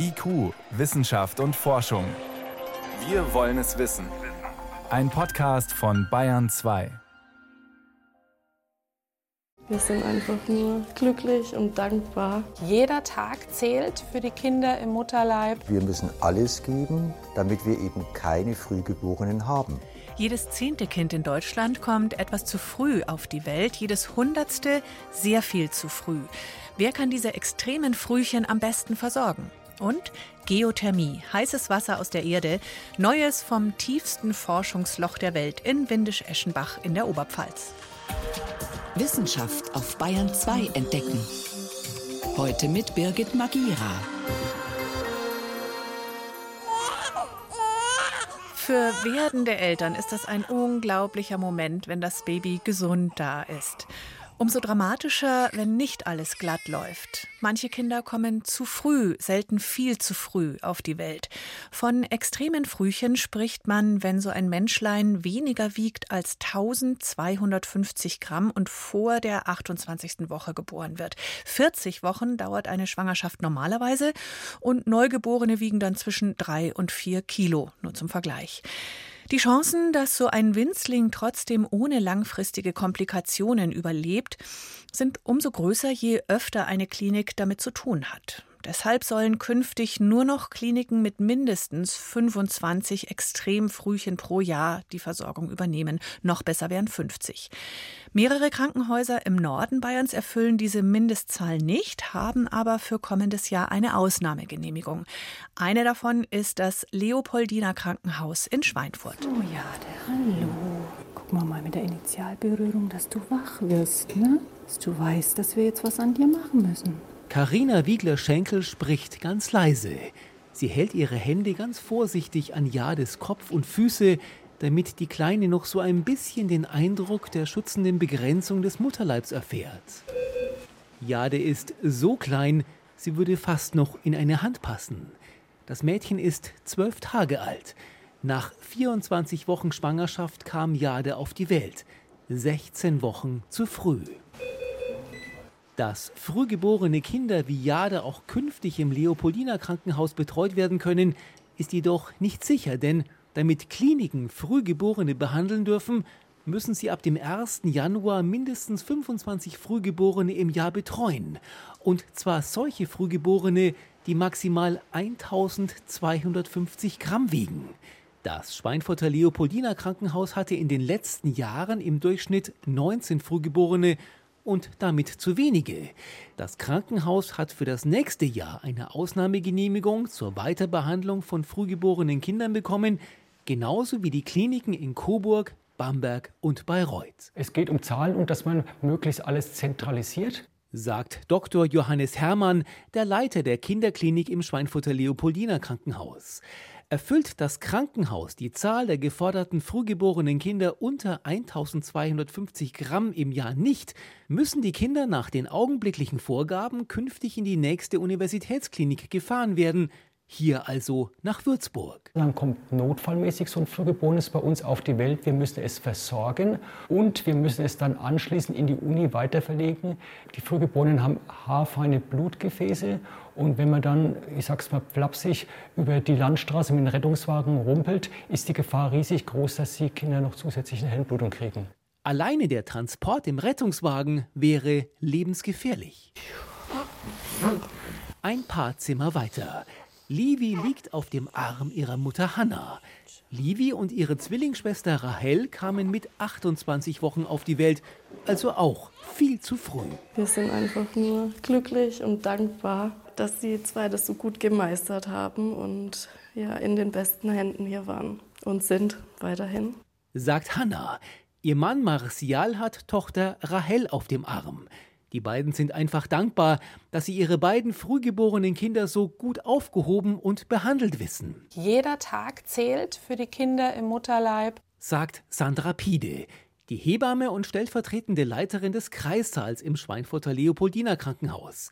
IQ, Wissenschaft und Forschung. Wir wollen es wissen. Ein Podcast von Bayern 2. Wir sind einfach nur glücklich und dankbar. Jeder Tag zählt für die Kinder im Mutterleib. Wir müssen alles geben, damit wir eben keine Frühgeborenen haben. Jedes zehnte Kind in Deutschland kommt etwas zu früh auf die Welt, jedes hundertste sehr viel zu früh. Wer kann diese extremen Frühchen am besten versorgen? Und Geothermie, heißes Wasser aus der Erde, Neues vom tiefsten Forschungsloch der Welt in Windisch-Eschenbach in der Oberpfalz. Wissenschaft auf Bayern 2 entdecken. Heute mit Birgit Magira. Für werdende Eltern ist das ein unglaublicher Moment, wenn das Baby gesund da ist. Umso dramatischer, wenn nicht alles glatt läuft. Manche Kinder kommen zu früh, selten viel zu früh auf die Welt. Von extremen Frühchen spricht man, wenn so ein Menschlein weniger wiegt als 1250 Gramm und vor der 28. Woche geboren wird. 40 Wochen dauert eine Schwangerschaft normalerweise und Neugeborene wiegen dann zwischen drei und vier Kilo, nur zum Vergleich. Die Chancen, dass so ein Winzling trotzdem ohne langfristige Komplikationen überlebt, sind umso größer, je öfter eine Klinik damit zu tun hat. Deshalb sollen künftig nur noch Kliniken mit mindestens 25 Extremfrühchen pro Jahr die Versorgung übernehmen. Noch besser wären 50. Mehrere Krankenhäuser im Norden Bayerns erfüllen diese Mindestzahl nicht, haben aber für kommendes Jahr eine Ausnahmegenehmigung. Eine davon ist das Leopoldiner Krankenhaus in Schweinfurt. Oh ja, der Hallo. Guck mal mal mit der Initialberührung, dass du wach wirst, ne? Dass du weißt, dass wir jetzt was an dir machen müssen. Karina Wiegler-Schenkel spricht ganz leise. Sie hält ihre Hände ganz vorsichtig an Jades Kopf und Füße, damit die Kleine noch so ein bisschen den Eindruck der schützenden Begrenzung des Mutterleibs erfährt. Jade ist so klein, sie würde fast noch in eine Hand passen. Das Mädchen ist zwölf Tage alt. Nach 24 Wochen Schwangerschaft kam Jade auf die Welt. 16 Wochen zu früh. Dass frühgeborene Kinder wie Jade auch künftig im Leopoldiner Krankenhaus betreut werden können, ist jedoch nicht sicher, denn damit Kliniken Frühgeborene behandeln dürfen, müssen sie ab dem 1. Januar mindestens 25 Frühgeborene im Jahr betreuen. Und zwar solche Frühgeborene, die maximal 1250 Gramm wiegen. Das Schweinfurter Leopoldiner Krankenhaus hatte in den letzten Jahren im Durchschnitt 19 Frühgeborene und damit zu wenige. Das Krankenhaus hat für das nächste Jahr eine Ausnahmegenehmigung zur Weiterbehandlung von frühgeborenen Kindern bekommen, genauso wie die Kliniken in Coburg, Bamberg und Bayreuth. Es geht um Zahlen und dass man möglichst alles zentralisiert sagt Dr. Johannes Herrmann, der Leiter der Kinderklinik im Schweinfurter Leopoldiner Krankenhaus. Erfüllt das Krankenhaus die Zahl der geforderten frühgeborenen Kinder unter 1250 Gramm im Jahr nicht, müssen die Kinder nach den augenblicklichen Vorgaben künftig in die nächste Universitätsklinik gefahren werden, hier also nach Würzburg. Dann kommt notfallmäßig so ein Frühgeborenes bei uns auf die Welt. Wir müssen es versorgen und wir müssen es dann anschließend in die Uni weiterverlegen. Die Frühgeborenen haben haarfeine Blutgefäße und wenn man dann, ich sag's mal flapsig, über die Landstraße mit dem Rettungswagen rumpelt, ist die Gefahr riesig groß, dass die Kinder noch zusätzliche Hirnblutung kriegen. Alleine der Transport im Rettungswagen wäre lebensgefährlich. Ein paar Zimmer weiter. Livi liegt auf dem Arm ihrer Mutter Hanna. Livi und ihre Zwillingsschwester Rahel kamen mit 28 Wochen auf die Welt, also auch viel zu früh. Wir sind einfach nur glücklich und dankbar, dass die zwei das so gut gemeistert haben und ja in den besten Händen hier waren und sind weiterhin. Sagt Hanna. Ihr Mann Martial hat Tochter Rahel auf dem Arm. Die beiden sind einfach dankbar, dass sie ihre beiden frühgeborenen Kinder so gut aufgehoben und behandelt wissen. Jeder Tag zählt für die Kinder im Mutterleib, sagt Sandra Pide, die Hebamme und stellvertretende Leiterin des Kreissaals im Schweinfurter Leopoldiner Krankenhaus.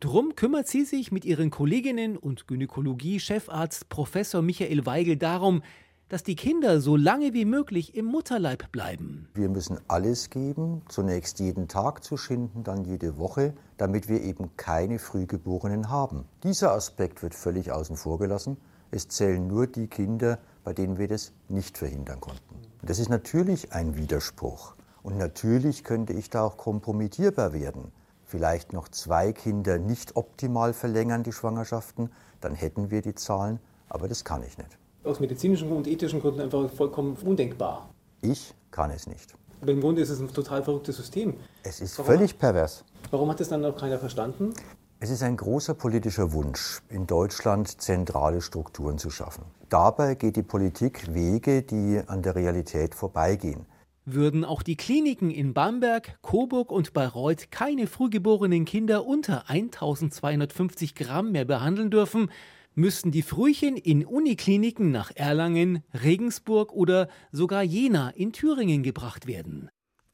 Drum kümmert sie sich mit ihren Kolleginnen und Gynäkologie-Chefarzt Professor Michael Weigel darum, dass die Kinder so lange wie möglich im Mutterleib bleiben. Wir müssen alles geben, zunächst jeden Tag zu schinden, dann jede Woche, damit wir eben keine Frühgeborenen haben. Dieser Aspekt wird völlig außen vor gelassen. Es zählen nur die Kinder, bei denen wir das nicht verhindern konnten. Das ist natürlich ein Widerspruch. Und natürlich könnte ich da auch kompromittierbar werden. Vielleicht noch zwei Kinder nicht optimal verlängern die Schwangerschaften, dann hätten wir die Zahlen, aber das kann ich nicht aus medizinischen und ethischen Gründen einfach vollkommen undenkbar. Ich kann es nicht. Aber im Grunde ist es ein total verrücktes System. Es ist warum völlig pervers. Warum hat es dann noch keiner verstanden? Es ist ein großer politischer Wunsch, in Deutschland zentrale Strukturen zu schaffen. Dabei geht die Politik Wege, die an der Realität vorbeigehen. Würden auch die Kliniken in Bamberg, Coburg und Bayreuth keine frühgeborenen Kinder unter 1250 Gramm mehr behandeln dürfen, müssten die Frühchen in Unikliniken nach Erlangen, Regensburg oder sogar Jena in Thüringen gebracht werden.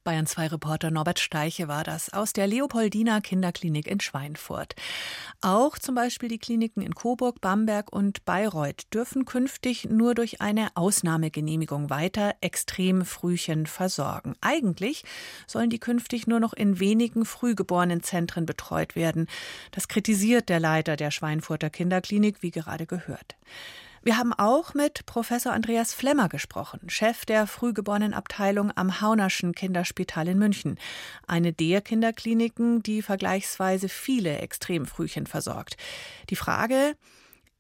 Bayern 2 Reporter Norbert Steiche war das aus der Leopoldina Kinderklinik in Schweinfurt. Auch zum Beispiel die Kliniken in Coburg, Bamberg und Bayreuth dürfen künftig nur durch eine Ausnahmegenehmigung weiter Extremfrühchen versorgen. Eigentlich sollen die künftig nur noch in wenigen frühgeborenen Zentren betreut werden. Das kritisiert der Leiter der Schweinfurter Kinderklinik, wie gerade gehört. Wir haben auch mit Professor Andreas Flemmer gesprochen, Chef der Frühgeborenenabteilung am Haunerschen Kinderspital in München. Eine der Kinderkliniken, die vergleichsweise viele Extremfrühchen versorgt. Die Frage,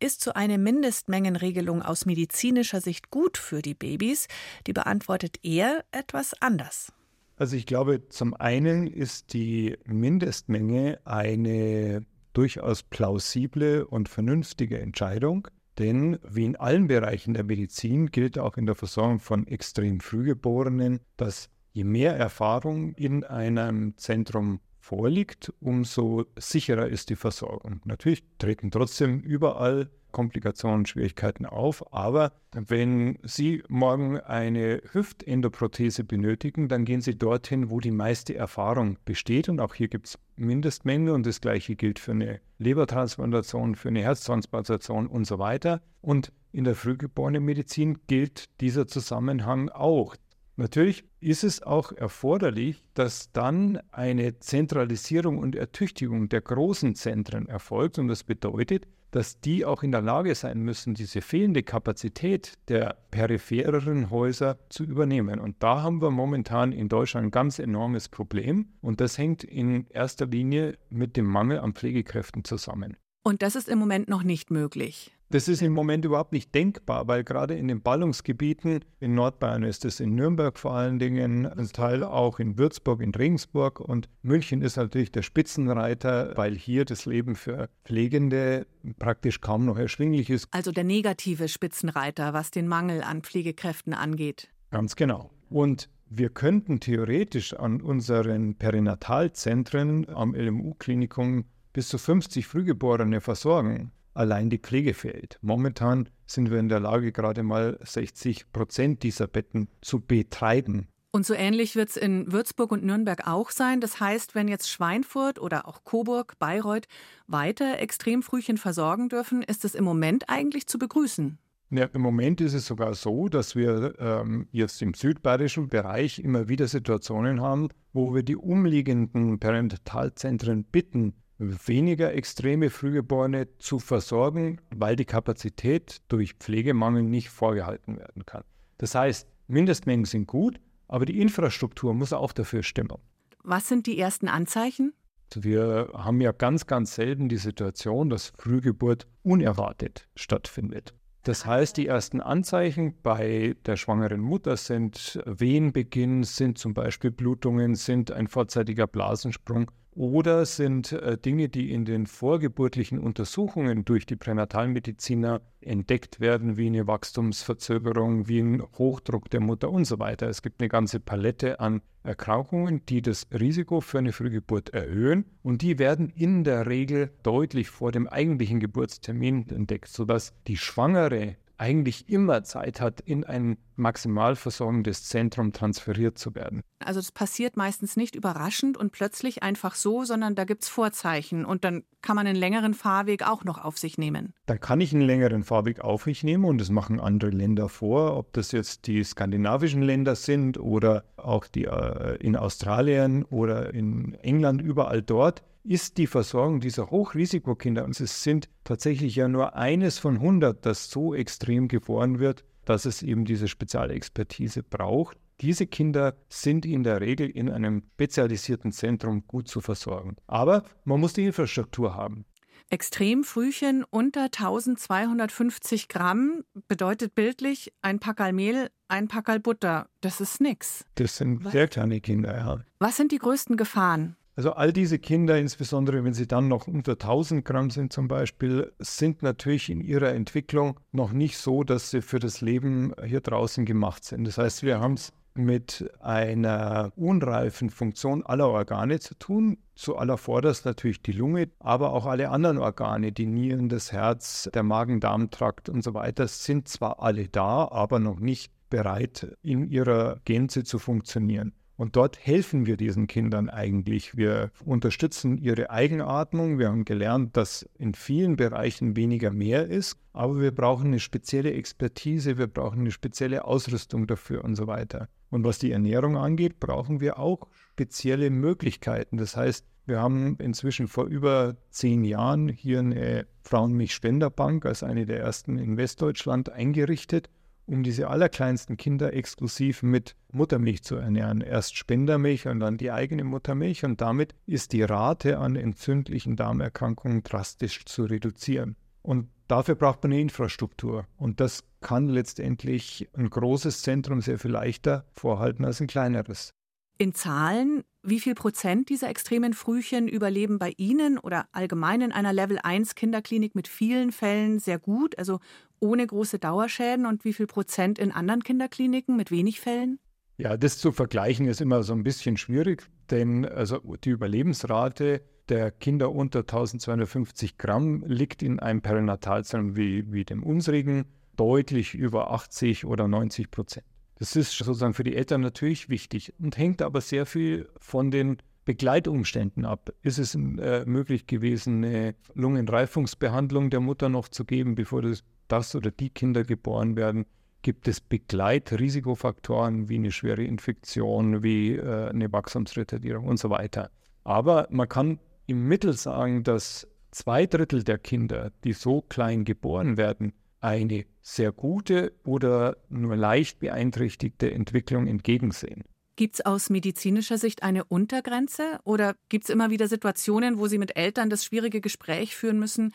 ist so eine Mindestmengenregelung aus medizinischer Sicht gut für die Babys? Die beantwortet er etwas anders. Also ich glaube, zum einen ist die Mindestmenge eine durchaus plausible und vernünftige Entscheidung. Denn wie in allen Bereichen der Medizin gilt auch in der Versorgung von extrem Frühgeborenen, dass je mehr Erfahrung in einem Zentrum vorliegt, umso sicherer ist die Versorgung. Natürlich treten trotzdem überall Komplikationen, Schwierigkeiten auf. Aber wenn Sie morgen eine Hüftendoprothese benötigen, dann gehen Sie dorthin, wo die meiste Erfahrung besteht. Und auch hier gibt es Mindestmenge und das gleiche gilt für eine Lebertransplantation, für eine Herztransplantation und so weiter. Und in der frühgeborenen Medizin gilt dieser Zusammenhang auch. Natürlich ist es auch erforderlich, dass dann eine Zentralisierung und Ertüchtigung der großen Zentren erfolgt. Und das bedeutet, dass die auch in der Lage sein müssen, diese fehlende Kapazität der periphereren Häuser zu übernehmen. Und da haben wir momentan in Deutschland ein ganz enormes Problem. Und das hängt in erster Linie mit dem Mangel an Pflegekräften zusammen. Und das ist im Moment noch nicht möglich. Das ist im Moment überhaupt nicht denkbar, weil gerade in den Ballungsgebieten, in Nordbayern ist es in Nürnberg vor allen Dingen, ein Teil auch in Würzburg, in Regensburg und München ist natürlich der Spitzenreiter, weil hier das Leben für Pflegende praktisch kaum noch erschwinglich ist. Also der negative Spitzenreiter, was den Mangel an Pflegekräften angeht. Ganz genau. Und wir könnten theoretisch an unseren Perinatalzentren am LMU-Klinikum bis zu 50 Frühgeborene versorgen allein die Pflege fehlt. Momentan sind wir in der Lage, gerade mal 60 Prozent dieser Betten zu betreiben. Und so ähnlich wird es in Würzburg und Nürnberg auch sein. Das heißt, wenn jetzt Schweinfurt oder auch Coburg, Bayreuth weiter Extremfrühchen versorgen dürfen, ist es im Moment eigentlich zu begrüßen. Ja, Im Moment ist es sogar so, dass wir ähm, jetzt im südbayerischen Bereich immer wieder Situationen haben, wo wir die umliegenden Pränatalzentren bitten, weniger extreme Frühgeborene zu versorgen, weil die Kapazität durch Pflegemangel nicht vorgehalten werden kann. Das heißt, Mindestmengen sind gut, aber die Infrastruktur muss auch dafür stimmen. Was sind die ersten Anzeichen? Also wir haben ja ganz, ganz selten die Situation, dass Frühgeburt unerwartet stattfindet. Das heißt, die ersten Anzeichen bei der schwangeren Mutter sind Wehenbeginn, sind zum Beispiel Blutungen, sind ein vorzeitiger Blasensprung oder sind äh, Dinge, die in den vorgeburtlichen Untersuchungen durch die Pränatalmediziner entdeckt werden, wie eine Wachstumsverzögerung, wie ein Hochdruck der Mutter und so weiter. Es gibt eine ganze Palette an Erkrankungen, die das Risiko für eine Frühgeburt erhöhen und die werden in der Regel deutlich vor dem eigentlichen Geburtstermin entdeckt, sodass die Schwangere eigentlich immer Zeit hat, in ein maximal versorgendes Zentrum transferiert zu werden. Also das passiert meistens nicht überraschend und plötzlich einfach so, sondern da gibt es Vorzeichen und dann kann man einen längeren Fahrweg auch noch auf sich nehmen. Dann kann ich einen längeren Fahrweg auf mich nehmen und das machen andere Länder vor, ob das jetzt die skandinavischen Länder sind oder auch die äh, in Australien oder in England, überall dort ist die Versorgung dieser Hochrisikokinder, und es sind tatsächlich ja nur eines von 100, das so extrem geboren wird, dass es eben diese Spezialexpertise braucht. Diese Kinder sind in der Regel in einem spezialisierten Zentrum gut zu versorgen. Aber man muss die Infrastruktur haben. Extremfrühchen unter 1250 Gramm bedeutet bildlich ein Packerl Mehl, ein Packerl Butter. Das ist nix. Das sind sehr kleine Kinder, ja. Was sind die größten Gefahren? Also all diese Kinder, insbesondere wenn sie dann noch unter 1000 Gramm sind zum Beispiel, sind natürlich in ihrer Entwicklung noch nicht so, dass sie für das Leben hier draußen gemacht sind. Das heißt, wir haben es mit einer unreifen Funktion aller Organe zu tun. Zu aller Vorderst natürlich die Lunge, aber auch alle anderen Organe, die Nieren, das Herz, der Magen-Darm-Trakt und so weiter, sind zwar alle da, aber noch nicht bereit, in ihrer Gänze zu funktionieren. Und dort helfen wir diesen Kindern eigentlich. Wir unterstützen ihre Eigenatmung. Wir haben gelernt, dass in vielen Bereichen weniger mehr ist, aber wir brauchen eine spezielle Expertise, wir brauchen eine spezielle Ausrüstung dafür und so weiter. Und was die Ernährung angeht, brauchen wir auch spezielle Möglichkeiten. Das heißt, wir haben inzwischen vor über zehn Jahren hier eine Frauenmilchspenderbank als eine der ersten in Westdeutschland eingerichtet um diese allerkleinsten Kinder exklusiv mit Muttermilch zu ernähren. Erst Spendermilch und dann die eigene Muttermilch und damit ist die Rate an entzündlichen Darmerkrankungen drastisch zu reduzieren. Und dafür braucht man eine Infrastruktur und das kann letztendlich ein großes Zentrum sehr viel leichter vorhalten als ein kleineres. In Zahlen, wie viel Prozent dieser extremen Frühchen überleben bei Ihnen oder allgemein in einer Level 1 Kinderklinik mit vielen Fällen sehr gut, also ohne große Dauerschäden und wie viel Prozent in anderen Kinderkliniken mit wenig Fällen? Ja, das zu vergleichen ist immer so ein bisschen schwierig, denn also die Überlebensrate der Kinder unter 1250 Gramm liegt in einem Perinatalzentrum wie, wie dem unsrigen deutlich über 80 oder 90 Prozent. Das ist sozusagen für die Eltern natürlich wichtig und hängt aber sehr viel von den Begleitumständen ab. Ist es äh, möglich gewesen, eine Lungenreifungsbehandlung der Mutter noch zu geben, bevor das, das oder die Kinder geboren werden? Gibt es Begleitrisikofaktoren wie eine schwere Infektion, wie äh, eine Wachstumsretardierung und so weiter? Aber man kann im Mittel sagen, dass zwei Drittel der Kinder, die so klein geboren werden, eine sehr gute oder nur leicht beeinträchtigte Entwicklung entgegensehen. Gibt es aus medizinischer Sicht eine Untergrenze oder gibt es immer wieder Situationen, wo Sie mit Eltern das schwierige Gespräch führen müssen,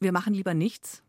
wir machen lieber nichts?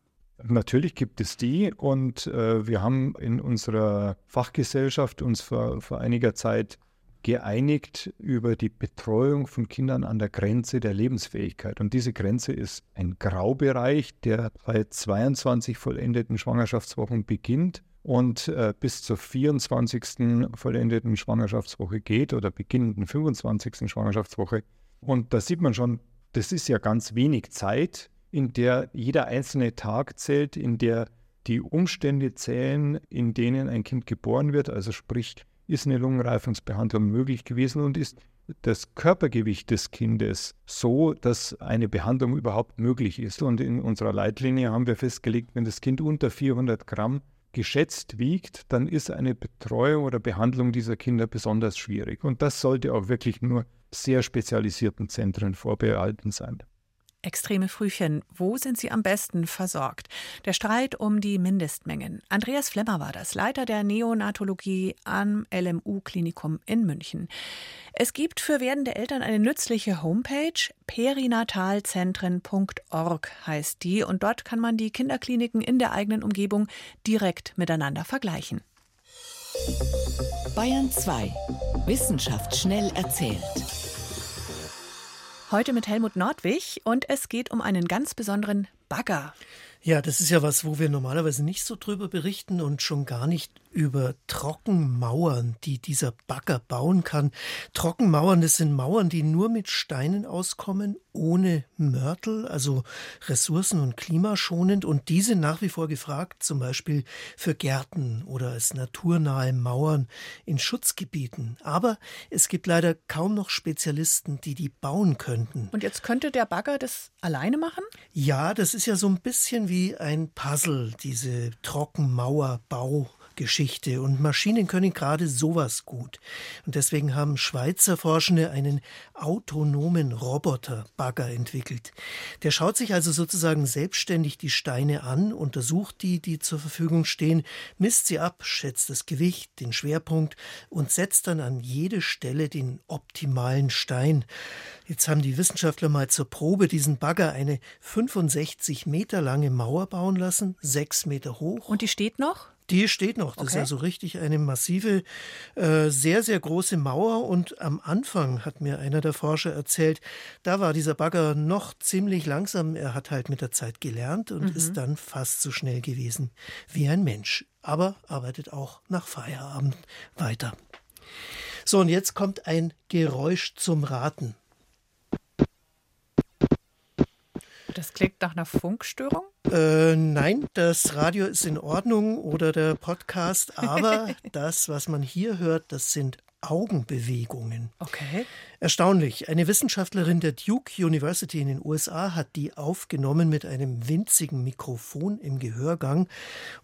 Natürlich gibt es die und äh, wir haben in unserer Fachgesellschaft uns vor, vor einiger Zeit geeinigt über die Betreuung von Kindern an der Grenze der Lebensfähigkeit. Und diese Grenze ist ein Graubereich, der bei 22 vollendeten Schwangerschaftswochen beginnt und äh, bis zur 24. vollendeten Schwangerschaftswoche geht oder beginnenden 25. Schwangerschaftswoche. Und da sieht man schon, das ist ja ganz wenig Zeit, in der jeder einzelne Tag zählt, in der die Umstände zählen, in denen ein Kind geboren wird, also sprich ist eine Lungenreifungsbehandlung möglich gewesen und ist das Körpergewicht des Kindes so, dass eine Behandlung überhaupt möglich ist. Und in unserer Leitlinie haben wir festgelegt, wenn das Kind unter 400 Gramm geschätzt wiegt, dann ist eine Betreuung oder Behandlung dieser Kinder besonders schwierig. Und das sollte auch wirklich nur sehr spezialisierten Zentren vorbehalten sein. Extreme Frühchen, wo sind sie am besten versorgt? Der Streit um die Mindestmengen. Andreas Flemmer war das, Leiter der Neonatologie am LMU-Klinikum in München. Es gibt für werdende Eltern eine nützliche Homepage, perinatalzentren.org heißt die, und dort kann man die Kinderkliniken in der eigenen Umgebung direkt miteinander vergleichen. Bayern 2. Wissenschaft schnell erzählt. Heute mit Helmut Nordwig und es geht um einen ganz besonderen Bagger. Ja, das ist ja was, wo wir normalerweise nicht so drüber berichten und schon gar nicht über Trockenmauern, die dieser Bagger bauen kann. Trockenmauern, das sind Mauern, die nur mit Steinen auskommen, ohne Mörtel, also ressourcen- und klimaschonend. Und die sind nach wie vor gefragt, zum Beispiel für Gärten oder als naturnahe Mauern in Schutzgebieten. Aber es gibt leider kaum noch Spezialisten, die die bauen könnten. Und jetzt könnte der Bagger das alleine machen? Ja, das ist ja so ein bisschen wie ein Puzzle, diese Trockenmauerbau. Geschichte. Und Maschinen können gerade sowas gut. Und deswegen haben Schweizer Forschende einen autonomen Roboter-Bagger entwickelt. Der schaut sich also sozusagen selbstständig die Steine an, untersucht die, die zur Verfügung stehen, misst sie ab, schätzt das Gewicht, den Schwerpunkt und setzt dann an jede Stelle den optimalen Stein. Jetzt haben die Wissenschaftler mal zur Probe diesen Bagger eine 65 Meter lange Mauer bauen lassen, sechs Meter hoch. Und die steht noch? Die steht noch. Das okay. ist also richtig eine massive, äh, sehr, sehr große Mauer. Und am Anfang hat mir einer der Forscher erzählt, da war dieser Bagger noch ziemlich langsam. Er hat halt mit der Zeit gelernt und mhm. ist dann fast so schnell gewesen wie ein Mensch. Aber arbeitet auch nach Feierabend weiter. So, und jetzt kommt ein Geräusch zum Raten. Das klingt nach einer Funkstörung? Äh, nein, das Radio ist in Ordnung oder der Podcast, aber das, was man hier hört, das sind Augenbewegungen. Okay. Erstaunlich. Eine Wissenschaftlerin der Duke University in den USA hat die aufgenommen mit einem winzigen Mikrofon im Gehörgang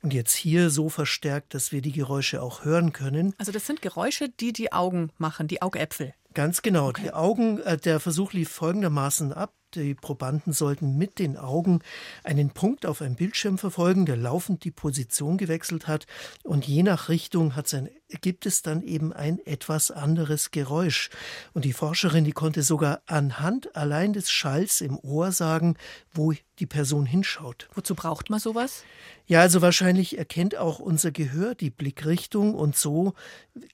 und jetzt hier so verstärkt, dass wir die Geräusche auch hören können. Also das sind Geräusche, die die Augen machen, die Augäpfel. Ganz genau. Okay. Die Augen, äh, der Versuch lief folgendermaßen ab. Die Probanden sollten mit den Augen einen Punkt auf einem Bildschirm verfolgen, der laufend die Position gewechselt hat. Und je nach Richtung hat sein, gibt es dann eben ein etwas anderes Geräusch. Und die Forscherin, die konnte sogar anhand allein des Schalls im Ohr sagen, wo die Person hinschaut. Wozu braucht man sowas? Ja, also wahrscheinlich erkennt auch unser Gehör die Blickrichtung und so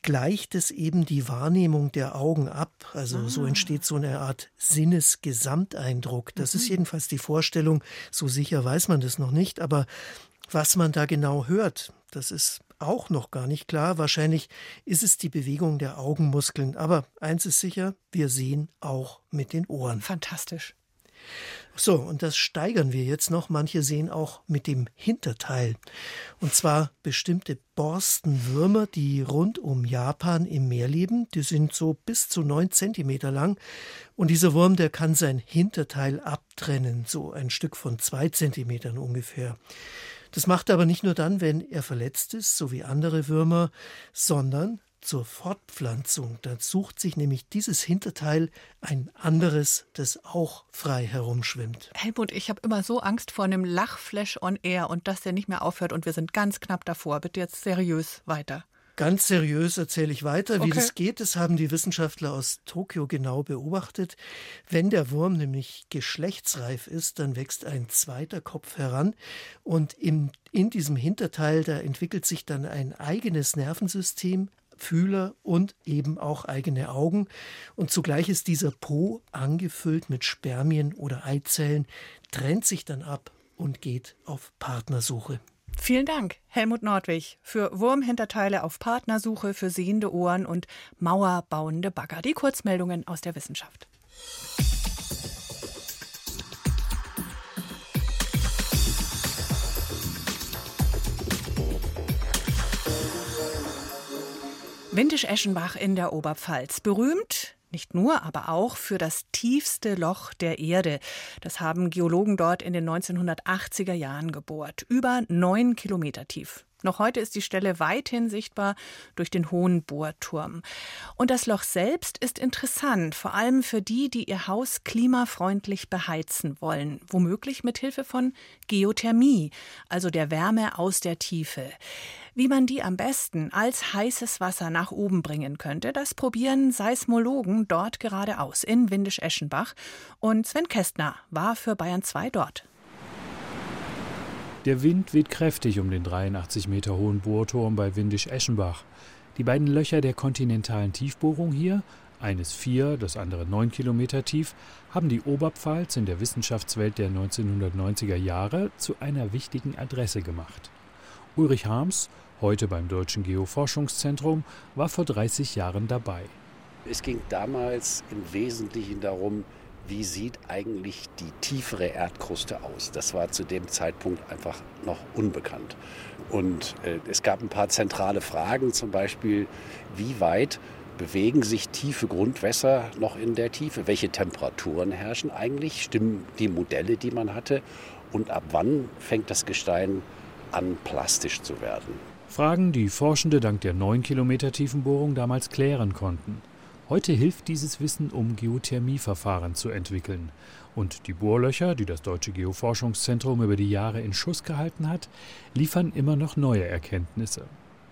gleicht es eben die Wahrnehmung der Augen ab. Also ah. so entsteht so eine Art Sinnesgesamteindruck. Das mhm. ist jedenfalls die Vorstellung. So sicher weiß man das noch nicht, aber was man da genau hört, das ist auch noch gar nicht klar. Wahrscheinlich ist es die Bewegung der Augenmuskeln. Aber eins ist sicher, wir sehen auch mit den Ohren. Fantastisch. So, und das steigern wir jetzt noch. Manche sehen auch mit dem Hinterteil. Und zwar bestimmte Borstenwürmer, die rund um Japan im Meer leben. Die sind so bis zu neun Zentimeter lang. Und dieser Wurm, der kann sein Hinterteil abtrennen, so ein Stück von zwei Zentimetern ungefähr. Das macht er aber nicht nur dann, wenn er verletzt ist, so wie andere Würmer, sondern zur Fortpflanzung. Da sucht sich nämlich dieses Hinterteil ein anderes, das auch frei herumschwimmt. Helmut, ich habe immer so Angst vor einem Lachflash on Air und dass der nicht mehr aufhört und wir sind ganz knapp davor. Bitte jetzt seriös weiter. Ganz seriös erzähle ich weiter, wie okay. das geht. Das haben die Wissenschaftler aus Tokio genau beobachtet. Wenn der Wurm nämlich geschlechtsreif ist, dann wächst ein zweiter Kopf heran und im, in diesem Hinterteil, da entwickelt sich dann ein eigenes Nervensystem, Fühler und eben auch eigene Augen. Und zugleich ist dieser Po angefüllt mit Spermien oder Eizellen, trennt sich dann ab und geht auf Partnersuche. Vielen Dank, Helmut Nordwig, für Wurmhinterteile auf Partnersuche für sehende Ohren und mauerbauende Bagger. Die Kurzmeldungen aus der Wissenschaft. Windisch-Eschenbach in der Oberpfalz. Berühmt nicht nur, aber auch für das tiefste Loch der Erde. Das haben Geologen dort in den 1980er Jahren gebohrt. Über neun Kilometer tief. Noch heute ist die Stelle weithin sichtbar durch den hohen Bohrturm. Und das Loch selbst ist interessant, vor allem für die, die ihr Haus klimafreundlich beheizen wollen, womöglich mit Hilfe von Geothermie, also der Wärme aus der Tiefe. Wie man die am besten als heißes Wasser nach oben bringen könnte, das probieren Seismologen dort gerade aus in Windisch-Eschenbach. Und Sven Kästner war für Bayern 2 dort. Der Wind weht kräftig um den 83 Meter hohen Bohrturm bei Windisch-Eschenbach. Die beiden Löcher der kontinentalen Tiefbohrung hier eines vier, das andere neun Kilometer tief, haben die Oberpfalz in der Wissenschaftswelt der 1990er Jahre zu einer wichtigen Adresse gemacht. Ulrich Harms, heute beim Deutschen Geoforschungszentrum, war vor 30 Jahren dabei. Es ging damals im Wesentlichen darum, wie sieht eigentlich die tiefere Erdkruste aus? Das war zu dem Zeitpunkt einfach noch unbekannt. Und äh, es gab ein paar zentrale Fragen, zum Beispiel, wie weit bewegen sich tiefe Grundwässer noch in der Tiefe? Welche Temperaturen herrschen eigentlich? Stimmen die Modelle, die man hatte? Und ab wann fängt das Gestein an, plastisch zu werden? Fragen, die Forschende dank der 9 Kilometer Tiefenbohrung damals klären konnten. Heute hilft dieses Wissen, um Geothermieverfahren zu entwickeln. Und die Bohrlöcher, die das Deutsche Geoforschungszentrum über die Jahre in Schuss gehalten hat, liefern immer noch neue Erkenntnisse.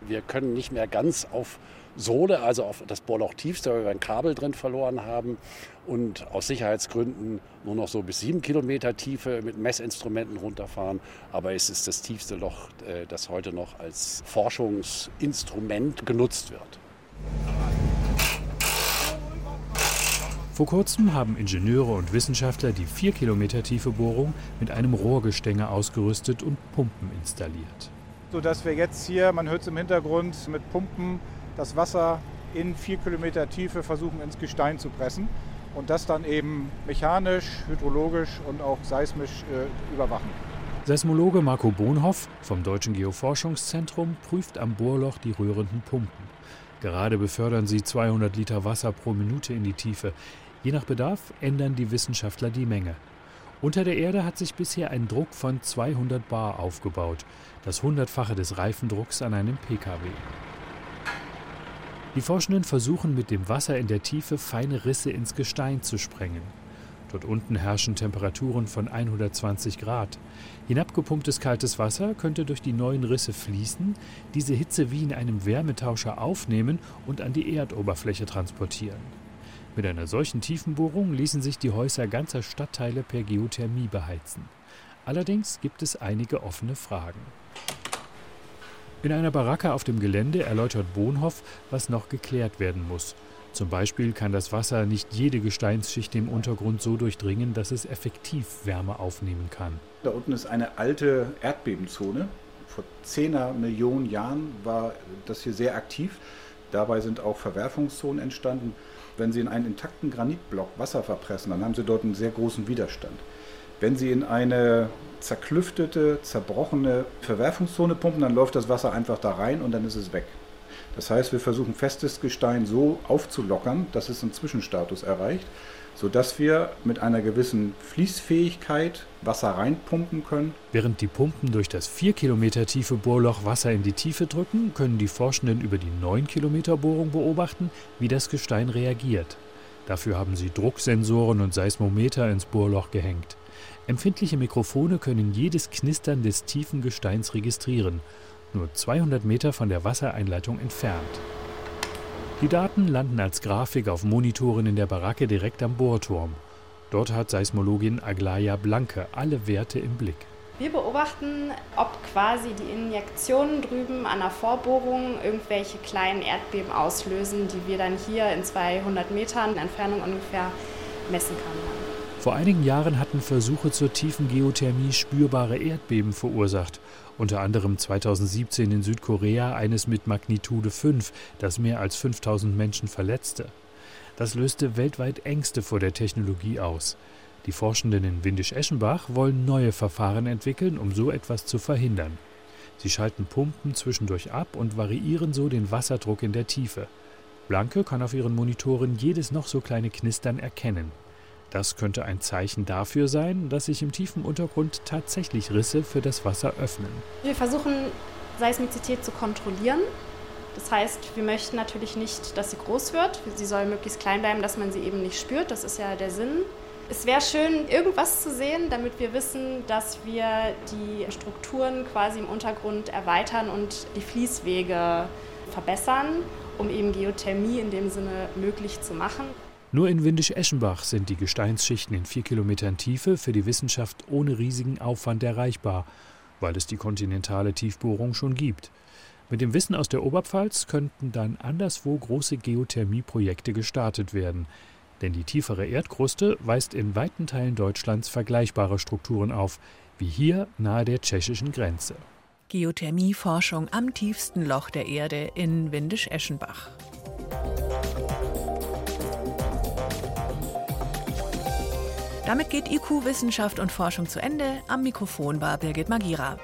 Wir können nicht mehr ganz auf Sohle, also auf das Bohrloch tiefste, weil wir ein Kabel drin verloren haben und aus Sicherheitsgründen nur noch so bis sieben Kilometer Tiefe mit Messinstrumenten runterfahren. Aber es ist das tiefste Loch, äh, das heute noch als Forschungsinstrument genutzt wird. Vor kurzem haben Ingenieure und Wissenschaftler die vier Kilometer tiefe Bohrung mit einem Rohrgestänge ausgerüstet und Pumpen installiert. Sodass wir jetzt hier, man hört es im Hintergrund, mit Pumpen das Wasser in vier Kilometer Tiefe versuchen ins Gestein zu pressen und das dann eben mechanisch, hydrologisch und auch seismisch äh, überwachen. Seismologe Marco Bonhoff vom Deutschen Geoforschungszentrum prüft am Bohrloch die rührenden Pumpen. Gerade befördern sie 200 Liter Wasser pro Minute in die Tiefe. Je nach Bedarf ändern die Wissenschaftler die Menge. Unter der Erde hat sich bisher ein Druck von 200 Bar aufgebaut, das hundertfache des Reifendrucks an einem Pkw. Die Forschenden versuchen mit dem Wasser in der Tiefe feine Risse ins Gestein zu sprengen. Dort unten herrschen Temperaturen von 120 Grad. Hinabgepumptes kaltes Wasser könnte durch die neuen Risse fließen, diese Hitze wie in einem Wärmetauscher aufnehmen und an die Erdoberfläche transportieren. Mit einer solchen Tiefenbohrung ließen sich die Häuser ganzer Stadtteile per Geothermie beheizen. Allerdings gibt es einige offene Fragen. In einer Baracke auf dem Gelände erläutert Bohnhoff, was noch geklärt werden muss. Zum Beispiel kann das Wasser nicht jede Gesteinsschicht im Untergrund so durchdringen, dass es effektiv Wärme aufnehmen kann. Da unten ist eine alte Erdbebenzone. Vor 10 Millionen Jahren war das hier sehr aktiv. Dabei sind auch Verwerfungszonen entstanden. Wenn Sie in einen intakten Granitblock Wasser verpressen, dann haben Sie dort einen sehr großen Widerstand. Wenn Sie in eine zerklüftete, zerbrochene Verwerfungszone pumpen, dann läuft das Wasser einfach da rein und dann ist es weg. Das heißt, wir versuchen festes Gestein so aufzulockern, dass es einen Zwischenstatus erreicht, sodass wir mit einer gewissen Fließfähigkeit Wasser reinpumpen können. Während die Pumpen durch das 4 Kilometer tiefe Bohrloch Wasser in die Tiefe drücken, können die Forschenden über die 9 Kilometer Bohrung beobachten, wie das Gestein reagiert. Dafür haben sie Drucksensoren und Seismometer ins Bohrloch gehängt. Empfindliche Mikrofone können jedes Knistern des tiefen Gesteins registrieren, nur 200 Meter von der Wassereinleitung entfernt. Die Daten landen als Grafik auf Monitoren in der Baracke direkt am Bohrturm. Dort hat Seismologin Aglaya Blanke alle Werte im Blick. Wir beobachten, ob quasi die Injektionen drüben an der Vorbohrung irgendwelche kleinen Erdbeben auslösen, die wir dann hier in 200 Metern Entfernung ungefähr messen können. Vor einigen Jahren hatten Versuche zur tiefen Geothermie spürbare Erdbeben verursacht. Unter anderem 2017 in Südkorea eines mit Magnitude 5, das mehr als 5000 Menschen verletzte. Das löste weltweit Ängste vor der Technologie aus. Die Forschenden in Windisch-Eschenbach wollen neue Verfahren entwickeln, um so etwas zu verhindern. Sie schalten Pumpen zwischendurch ab und variieren so den Wasserdruck in der Tiefe. Blanke kann auf ihren Monitoren jedes noch so kleine Knistern erkennen. Das könnte ein Zeichen dafür sein, dass sich im tiefen Untergrund tatsächlich Risse für das Wasser öffnen. Wir versuchen Seismizität zu kontrollieren. Das heißt, wir möchten natürlich nicht, dass sie groß wird. Sie soll möglichst klein bleiben, dass man sie eben nicht spürt. Das ist ja der Sinn. Es wäre schön, irgendwas zu sehen, damit wir wissen, dass wir die Strukturen quasi im Untergrund erweitern und die Fließwege verbessern, um eben Geothermie in dem Sinne möglich zu machen. Nur in Windisch-Eschenbach sind die Gesteinsschichten in vier Kilometern Tiefe für die Wissenschaft ohne riesigen Aufwand erreichbar, weil es die kontinentale Tiefbohrung schon gibt. Mit dem Wissen aus der Oberpfalz könnten dann anderswo große Geothermieprojekte gestartet werden. Denn die tiefere Erdkruste weist in weiten Teilen Deutschlands vergleichbare Strukturen auf, wie hier nahe der tschechischen Grenze. Geothermieforschung am tiefsten Loch der Erde in Windisch-Eschenbach. Damit geht IQ Wissenschaft und Forschung zu Ende. Am Mikrofon war Birgit Magira.